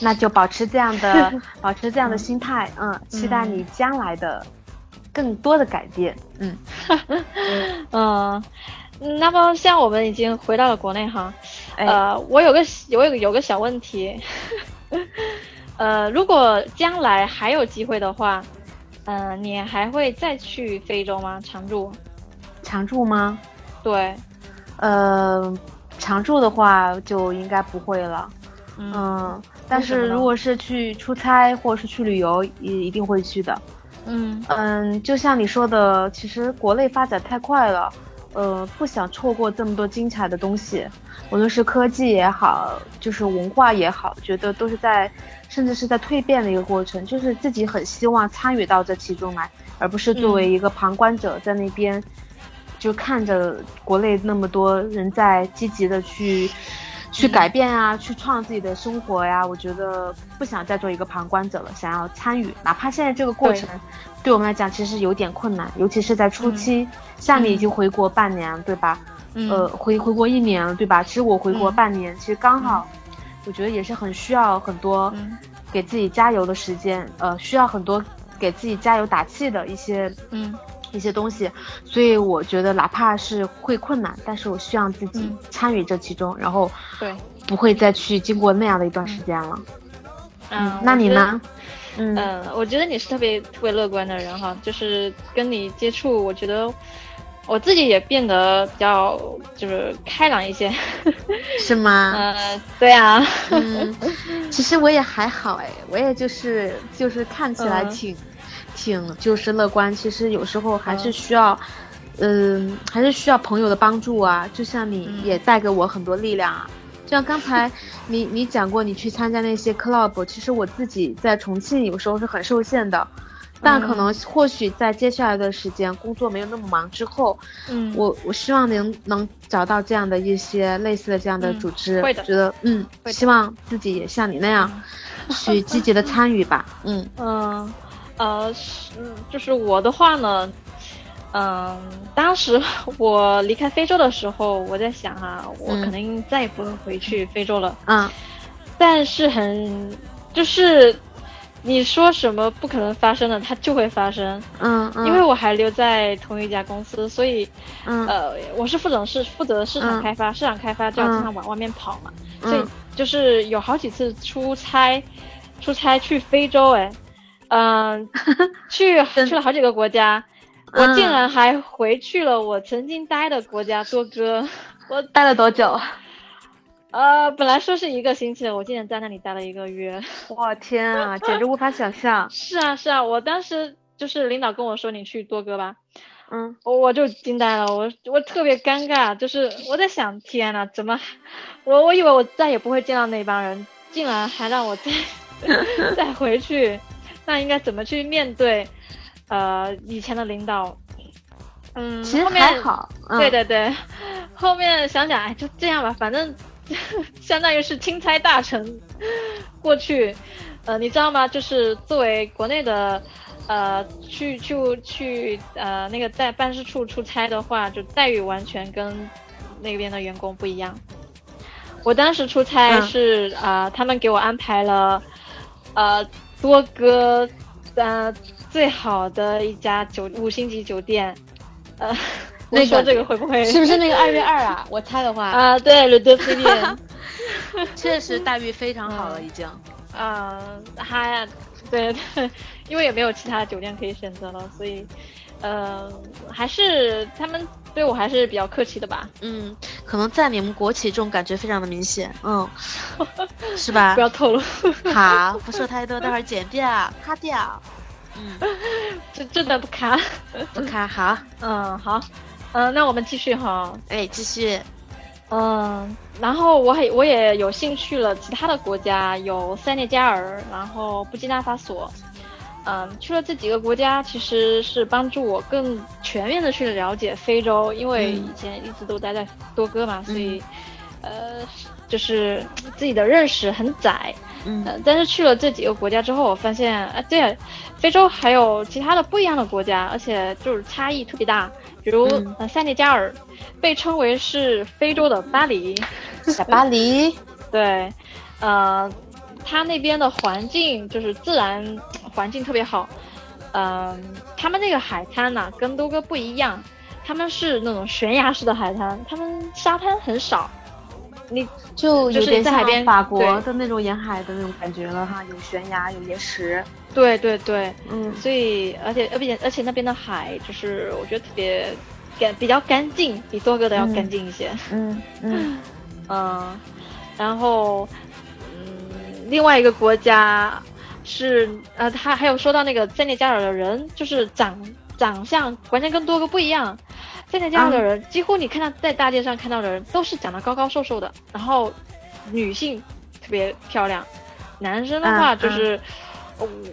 那就保持这样的 (laughs) 保持这样的心态，嗯，期待你将来的。更多的改变，嗯，(laughs) 嗯，那么像我们已经回到了国内哈，呃，我有个我有有个小问题，(laughs) 呃，如果将来还有机会的话，嗯，你还会再去非洲吗？常住？常住吗？对，呃，常住的话就应该不会了，嗯，但是如果是去出差或者是去旅游，也一定会去的。嗯嗯，就像你说的，其实国内发展太快了，呃，不想错过这么多精彩的东西，无论是科技也好，就是文化也好，觉得都是在，甚至是在蜕变的一个过程，就是自己很希望参与到这其中来，而不是作为一个旁观者在那边，就看着国内那么多人在积极的去。去改变啊，去创自己的生活呀！我觉得不想再做一个旁观者了，想要参与，哪怕现在这个过程，对我们来讲其实有点困难，尤其是在初期。像你已经回国半年，对吧？呃，回回国一年了，对吧？其实我回国半年，其实刚好，我觉得也是很需要很多给自己加油的时间，呃，需要很多给自己加油打气的一些，嗯。一些东西，所以我觉得哪怕是会困难，但是我希望自己参与这其中，然后对，不会再去经过那样的一段时间了。嗯，那你呢？嗯，我觉得你是特别特别乐观的人哈，就是跟你接触，我觉得我自己也变得比较就是开朗一些，(laughs) 是吗？嗯，对啊。嗯，其实我也还好哎，我也就是就是看起来挺。挺就是乐观，其实有时候还是需要，嗯，还是需要朋友的帮助啊。就像你也带给我很多力量啊，就像刚才 (laughs) 你你讲过，你去参加那些 club，其实我自己在重庆有时候是很受限的，但可能或许在接下来的时间工作没有那么忙之后，嗯，我我希望能能找到这样的一些类似的这样的组织，会的觉得嗯，希望自己也像你那样去积极的参与吧，(laughs) 嗯。嗯呃是就是我的话呢。嗯，当时 (laughs) 我离开非洲的时候，我在想啊，我可能再也不会回去非洲了。嗯，但是很就是你说什么不可能发生的，它就会发生。嗯因为我还留在同一家公司，所以嗯呃，我是负责是负责市场开发，市场开发就要经常往外面跑嘛，所以就是有好几次出差，出差去非洲，哎，嗯，(laughs) 去去了好几个国家。我竟然还回去了我曾经待的国家多哥，我待了多久？(laughs) 呃，本来说是一个星期的，我竟然在那里待了一个月。我天啊，简直无法想象。(laughs) 是啊是啊，我当时就是领导跟我说你去多哥吧，嗯，我我就惊呆了，我我特别尴尬，就是我在想，天呐，怎么，我我以为我再也不会见到那帮人，竟然还让我再再回去，那应该怎么去面对？呃，以前的领导，嗯，其实还好，对对对，后面想想，哎，就这样吧，反正 (laughs) 相当于是钦差大臣过去，呃，你知道吗？就是作为国内的，呃，去去去呃那个在办事处出差的话，就待遇完全跟那边的员工不一样。我当时出差是啊，他们给我安排了，呃，多哥，呃。最好的一家酒五星级酒店，呃，(laughs) 那说这个会不会是不是那个二月二啊？(laughs) 我猜的话啊，对，Le d e i 确实待遇非常好了，已经。啊，(laughs) 还对对，因为也没有其他的酒店可以选择了，所以，呃，还是他们对我还是比较客气的吧。嗯，可能在你们国企这种感觉非常的明显，嗯，(laughs) 是吧？不要透露。好，不说太多，(laughs) 待会儿剪掉，卡掉。嗯，(laughs) 这真的不卡，不卡好，嗯好，嗯那我们继续哈，哎继续，嗯，然后我还我也有兴趣了其他的国家，有塞内加尔，然后布基纳法索，嗯去了这几个国家，其实是帮助我更全面的去了解非洲，因为以前一直都待在多哥嘛，所以呃就是自己的认识很窄。嗯，但是去了这几个国家之后，我发现，啊，对，非洲还有其他的不一样的国家，而且就是差异特别大。比如，呃，塞内加尔被称为是非洲的巴黎，小巴黎。(laughs) 对，呃，它那边的环境就是自然环境特别好。嗯，他们那个海滩呐，跟多哥不一样，他们是那种悬崖式的海滩，他们沙滩很少。你就有点在海边，法国的那种沿海的那种感觉了哈，有悬崖，有岩石。对对对，嗯，所以而且而且而且那边的海就是我觉得特别干，比较干净，比多哥的要干净一些。嗯嗯 (laughs) 嗯，然后嗯，另外一个国家是呃，他还有说到那个塞内加尔的人，就是长长相完全跟多哥不一样。塞内加尔的人，几乎你看到在大街上看到的人，都是长得高高瘦瘦的，然后女性特别漂亮，男生的话就是，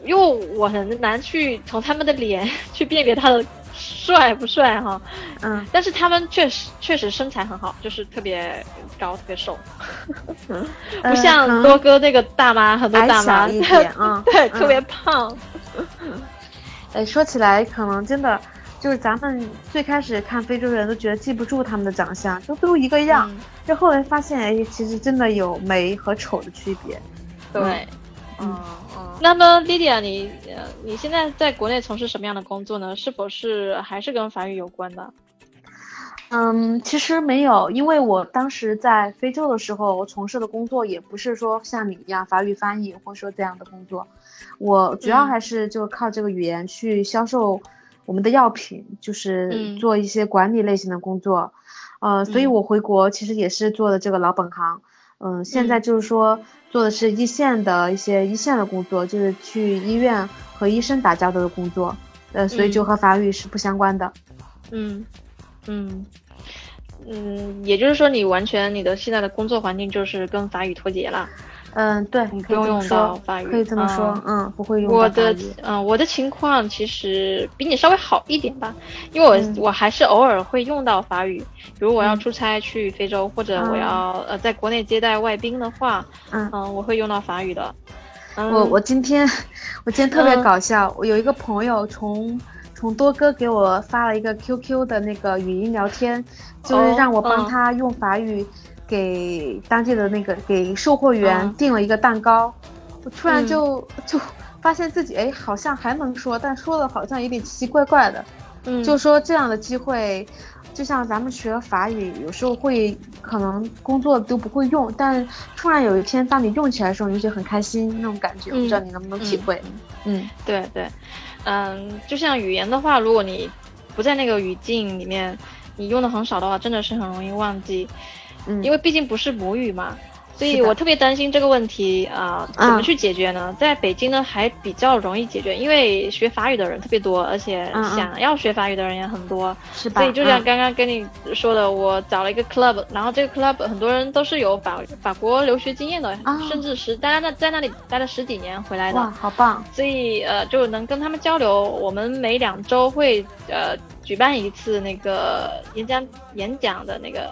因为我很难去从他们的脸 (laughs) 去辨别他的帅不帅哈，嗯，但是他们确实确实身材很好，就是特别高特别瘦，(laughs) 不像多哥那个大妈很多大妈，(laughs) 嗯，对，特别胖。(laughs) 哎，说起来可能真的。就是咱们最开始看非洲人都觉得记不住他们的长相，就都一个样。就后来发现，哎，其实真的有美和丑的区别。对，嗯嗯。那么莉莉亚，你呃，你现在在国内从事什么样的工作呢？是否是还是跟法语有关的？嗯，其实没有，因为我当时在非洲的时候，我从事的工作也不是说像你一样法语翻译或者说这样的工作，我主要还是就靠这个语言去销售。我们的药品就是做一些管理类型的工作，呃，所以我回国其实也是做的这个老本行，嗯，现在就是说做的是一线的一些一线的工作，就是去医院和医生打交道的工作，呃，所以就和法语是不相关的。嗯嗯，嗯，也就是说你完全你的现在的工作环境就是跟法语脱节了。嗯，对，你可以用到法语，可以这么说，嗯，不会用我的，嗯，我的情况其实比你稍微好一点吧，因为我我还是偶尔会用到法语，比如我要出差去非洲，或者我要呃在国内接待外宾的话，嗯。嗯，我会用到法语的。我我今天我今天特别搞笑，我有一个朋友从从多哥给我发了一个 QQ 的那个语音聊天，就是让我帮他用法语。给当地的那个给售货员订了一个蛋糕，我突然就就发现自己哎，好像还能说，但说的好像有点奇奇怪怪的。嗯，就说这样的机会，就像咱们学法语，有时候会可能工作都不会用，但突然有一天当你用起来的时候，你就很开心那种感觉。我不知道你能不能体会？嗯，对对，嗯，就像语言的话，如果你不在那个语境里面，你用的很少的话，真的是很容易忘记。嗯，因为毕竟不是母语嘛，所以我特别担心这个问题啊，怎么去解决呢？在北京呢还比较容易解决，因为学法语的人特别多，而且想要学法语的人也很多，是吧？所以就像刚刚跟你说的，我找了一个 club，然后这个 club 很多人都是有法法国留学经验的，甚至是待在那在那里待了十几年回来的，哇，好棒！所以呃就能跟他们交流。我们每两周会呃举办一次那个演讲演讲的那个。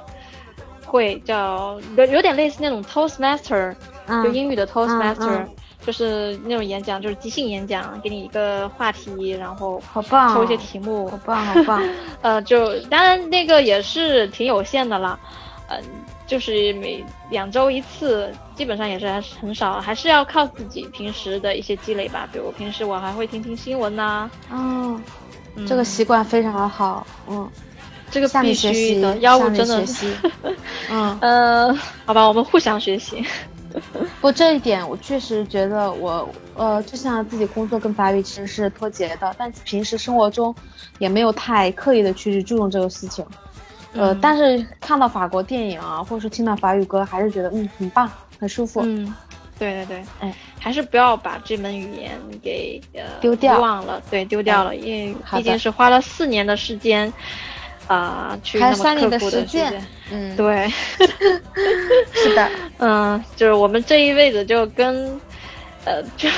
会叫有有点类似那种 Toastmaster，就英语的 Toastmaster，就是那种演讲，就是即兴演讲，给你一个话题，然后好棒，抽一些题目，好棒好棒。(laughs) 呃，就当然那个也是挺有限的了，嗯，就是每两周一次，基本上也是还是很少，还是要靠自己平时的一些积累吧。比如平时我还会听听新闻呐。哦，这个习惯非常的好，嗯。这个必须的，要不真的，(laughs) 嗯呃，好吧，我们互相学习。(laughs) 不，这一点我确实觉得我呃，就像自己工作跟法语其实是脱节的，但平时生活中也没有太刻意的去注重这个事情。呃，但是看到法国电影啊，或者是听到法语歌，还是觉得嗯很棒，很舒服。嗯，对对对，哎，还是不要把这门语言给呃丢掉忘了，对，丢掉了，因为毕竟是花了四年的时间。啊，去那么刻苦的实践，嗯，对，(laughs) 是的，(laughs) 嗯，就是我们这一辈子就跟，呃，就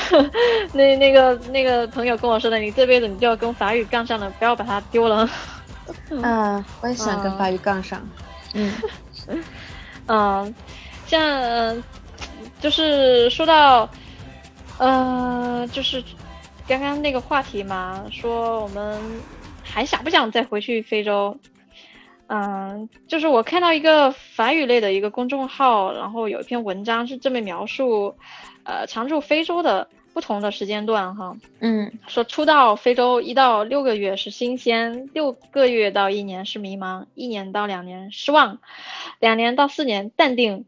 那那个那个朋友跟我说的，你这辈子你就要跟法语杠上了，不要把它丢了。(laughs) 嗯，我也想跟法语杠上。嗯，嗯，像就是说到，呃，就是刚刚那个话题嘛，说我们。还想不想再回去非洲？嗯，就是我看到一个法语类的一个公众号，然后有一篇文章是这么描述，呃，常驻非洲的不同的时间段哈。嗯，说初到非洲一到六个月是新鲜，六个月到一年是迷茫，一年到两年失望，两年到四年淡定，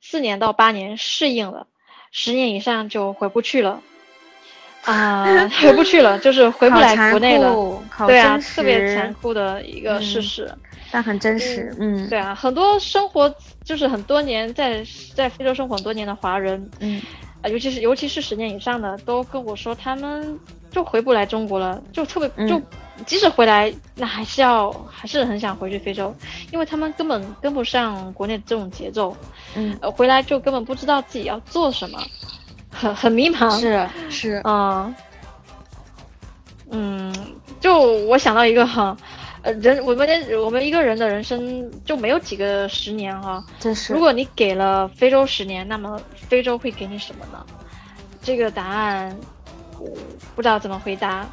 四年到八年适应了，十年以上就回不去了。(laughs) 啊，(laughs) 回不去了，就是回不来国内了。对啊，特别残酷的一个事实，但很真实。嗯，对啊，很多生活就是很多年在在非洲生活很多年的华人，嗯，啊，尤其是尤其是十年以上的，都跟我说他们就回不来中国了，就特别就即使回来，那还是要还是很想回去非洲，因为他们根本跟不上国内这种节奏。嗯，回来就根本不知道自己要做什么。很很迷茫，是是啊，嗯，就我想到一个哈，呃，人我们我们一个人的人生就没有几个十年哈，真是。如果你给了非洲十年，那么非洲会给你什么呢？这个答案我不知道怎么回答。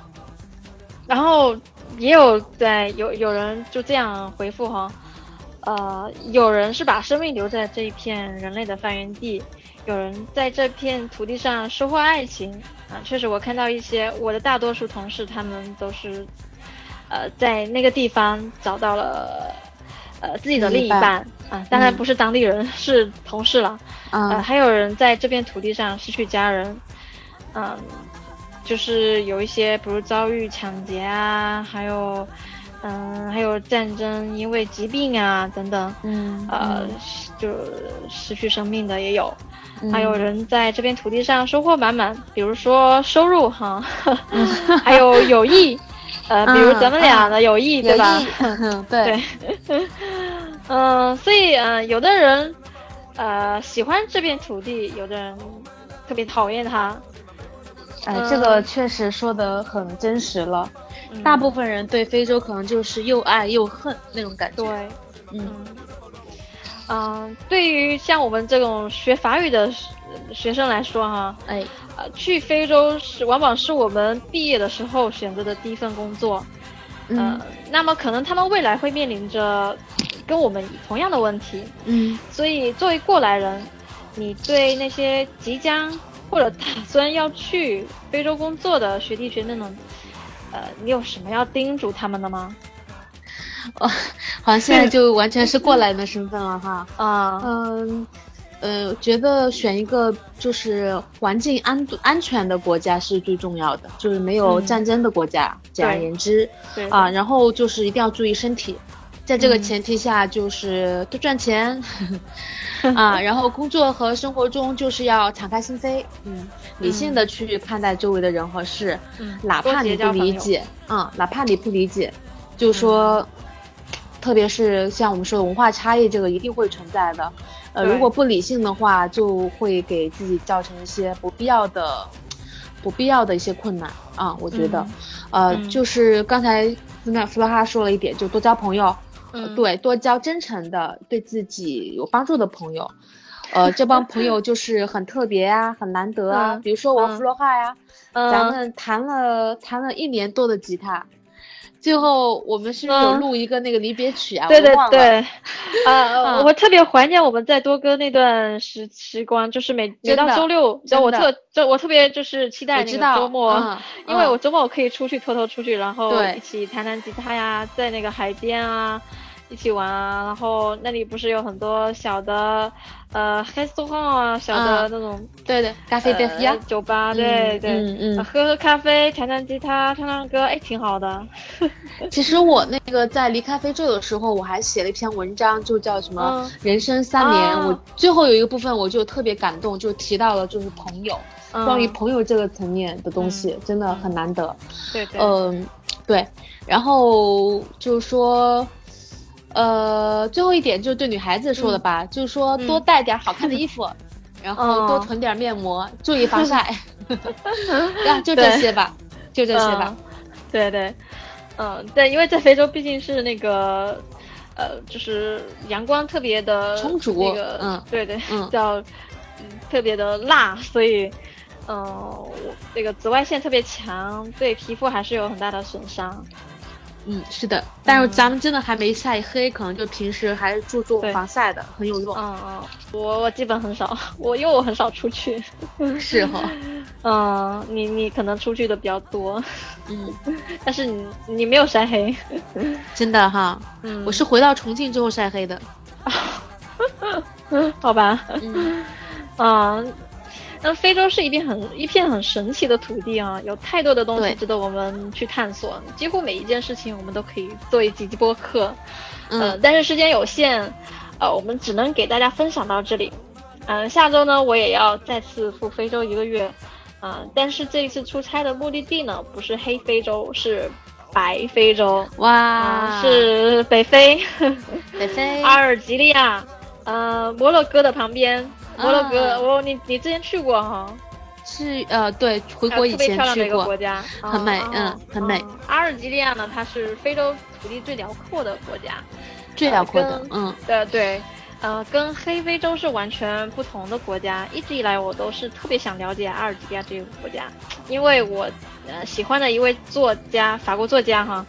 然后也有在有有人就这样回复哈，呃，有人是把生命留在这一片人类的发源地。有人在这片土地上收获爱情啊，确实，我看到一些我的大多数同事，他们都是，呃，在那个地方找到了，呃，自己的另一半啊，当然不是当地人，(laughs) 是同事了。呃，还有人在这片土地上失去家人，嗯，就是有一些，比如遭遇抢劫啊，还有，嗯，还有战争，因为疾病啊等等，嗯，呃，就失去生命的也有。还有人在这片土地上收获满满，比如说收入哈，(laughs) 还有友谊，呃，比如咱们俩的友谊，对吧？对，嗯，所以呃，有的人呃喜欢这片土地，有的人特别讨厌它。哎，嗯这个确实说的很真实了。嗯大部分人对非洲可能就是又爱又恨那种感觉。对，嗯嗯，嗯，对于像我们这种学法语的学学生来说哈，哎，呃，去非洲是往往是我们毕业的时候选择的第一份工作。嗯呃，那么可能他们未来会面临着跟我们同样的问题，嗯所以作为过来人，你对那些即将或者打算要去非洲工作的学弟学妹们，呃，你有什么要叮嘱他们的吗？哦，好像现在就完全是过来人的身份了哈。(laughs) 啊、嗯，呃，觉得选一个就是环境安安全的国家是最重要的，就是没有嗯战争的国家。简而言之，对啊，，然后就是一定要注意身体，在这个嗯前提下，就是多赚钱 (laughs) 啊，然后工作和生活中就是要敞开心扉，嗯，理性的去看待周围的人和事，嗯，哪怕你不理解，嗯，哪怕你不理解，就说，特别是像我们说的文化差异，这个一定会存在的。呃，如果不理性的话，就会给自己造成一些不必要的、不必要的一些困难。啊。我觉得，呃，嗯。就是刚才那弗洛哈说了一点，就多交朋友，对，多交真诚的、对自己有帮助的朋友。呃，(laughs) 这帮朋友就是很特别啊，很难得啊。嗯。比如说我嗯。弗洛哈呀，嗯，咱们弹了弹了一年多的吉他，最后我们是不是有嗯录一个那个离别曲啊？对对。(laughs) 对，啊、嗯我特别怀念我们在多哥那段时时光，就是每每到周六，我特就我特别就是期待那个周末，嗯因为嗯我周末我可以出去偷偷出去，然后一起弹弹吉他呀，在那个海边啊一起玩啊，然后那里不是有很多小的呃 restaurant 啊，小的嗯那种、对对，咖啡店呀呃，酒吧，对对。嗯喝喝咖啡，弹弹吉他，唱唱歌，哎，挺好的。嗯。(laughs) 其实我那个在离开非洲的时候，我还写了一篇文章，就叫什么嗯“人生三年”。啊我最后有一个部分我就特别感动，就提到了就是朋友，嗯、关于朋友这个层面的东西，真的很难得。对对，嗯，对，然后就是说，呃，最后一点就是对女孩子说的吧，就是说嗯。多带点好看的衣服，(laughs) 然后多哦囤点面膜，注意防晒，(laughs) 啊，就这些吧，就这些吧。嗯。对对，嗯，对，因为在非洲毕竟是那个，呃，就是阳光特别的充足那个，嗯。对对，嗯。叫嗯特别的辣，所以，嗯、我这个紫外线特别强，对皮肤还是有很大的损伤。嗯，是的，但是嗯咱们真的还没晒黑，可能就平时还是注重防晒的，很有用。嗯嗯，我我基本很少，我因为我很少出去。(laughs) 是哈，嗯，你你可能出去的比较多，嗯，但是你你没有晒黑。真的哈，(laughs) 嗯，我是回到重庆之后晒黑的。(laughs) 好吧。嗯，嗯，那非洲是一片很一片很神奇的土地啊，有太多的东西值得我们去探索。几乎每一件事情我们都可以做一集播客，呃嗯，但是时间有限，呃，我们只能给大家分享到这里。嗯、下周呢，我也要再次赴非洲一个月，嗯、但是这一次出差的目的地呢，不是黑非洲，是白非洲，哇，啊、是北非，北非。(laughs) 阿尔及利亚，呃，摩洛哥的旁边。摩洛哥，啊我、你你之前去过哈？是呃，对，回呃国以前去过一个国，家，很美哦嗯很美。嗯阿尔及利亚呢，它是非洲土地最辽阔的国家，最辽阔的跟，嗯。对对，呃，跟黑非洲是完全不同的国家。一直以来，我都是特别想了解阿尔及利亚这个国家，因为我呃喜欢的一位作家，法国作家哈，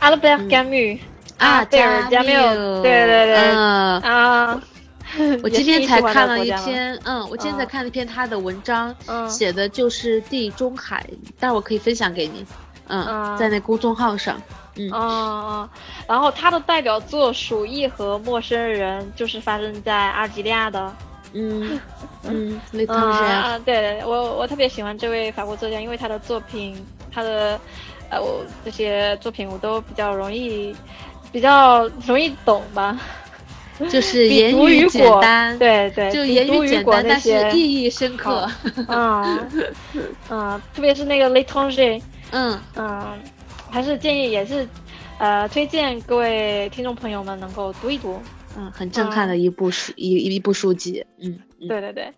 阿勒贝尔·嗯。甘缪啊，贝尔·加缪，对对对，嗯。啊，(laughs) 我今天才看了一篇，嗯，我今天才嗯看了一篇他的文章，嗯。写的就是地中海，待会儿可以分享给你，嗯，嗯。在那公众号上，嗯。嗯嗯，然后他的代表作《鼠疫和陌生人》就是发生在阿尔及利亚的。嗯 (laughs) 嗯，雷嗯腾人，啊，对对，我我特别喜欢这位法国作家，因为他的作品，他的呃，我这些作品我都比较容易，比较容易懂吧。(laughs) 就是言语简单，，对对，就言语简单，但是些，意义深刻，(laughs) 嗯嗯，特别是那个《L'étranger》，嗯。嗯，还是建议也是，呃，推荐各位听众朋友们能够读一读。嗯，很震撼的一部书一一部书籍，嗯，对对对，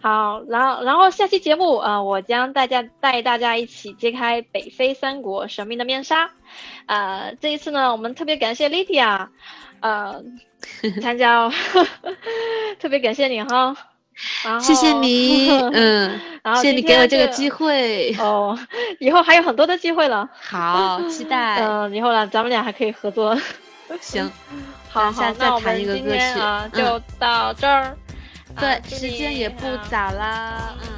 好，然后然后下期节目啊，我将大家带大家一起揭开北非三国神秘的面纱，呃，这一次呢，我们特别感谢 Lydia，呃，(laughs) 参加哦，(laughs) 特别感谢你哈。谢谢你，(laughs) 嗯，然后谢谢你给我这个机会。哦，以后还有很多的机会了，好期待，嗯，以后呢，咱们俩还可以合作，行，好，下再弹一个歌曲。啊，就到这儿，对，时间也不早啦，嗯。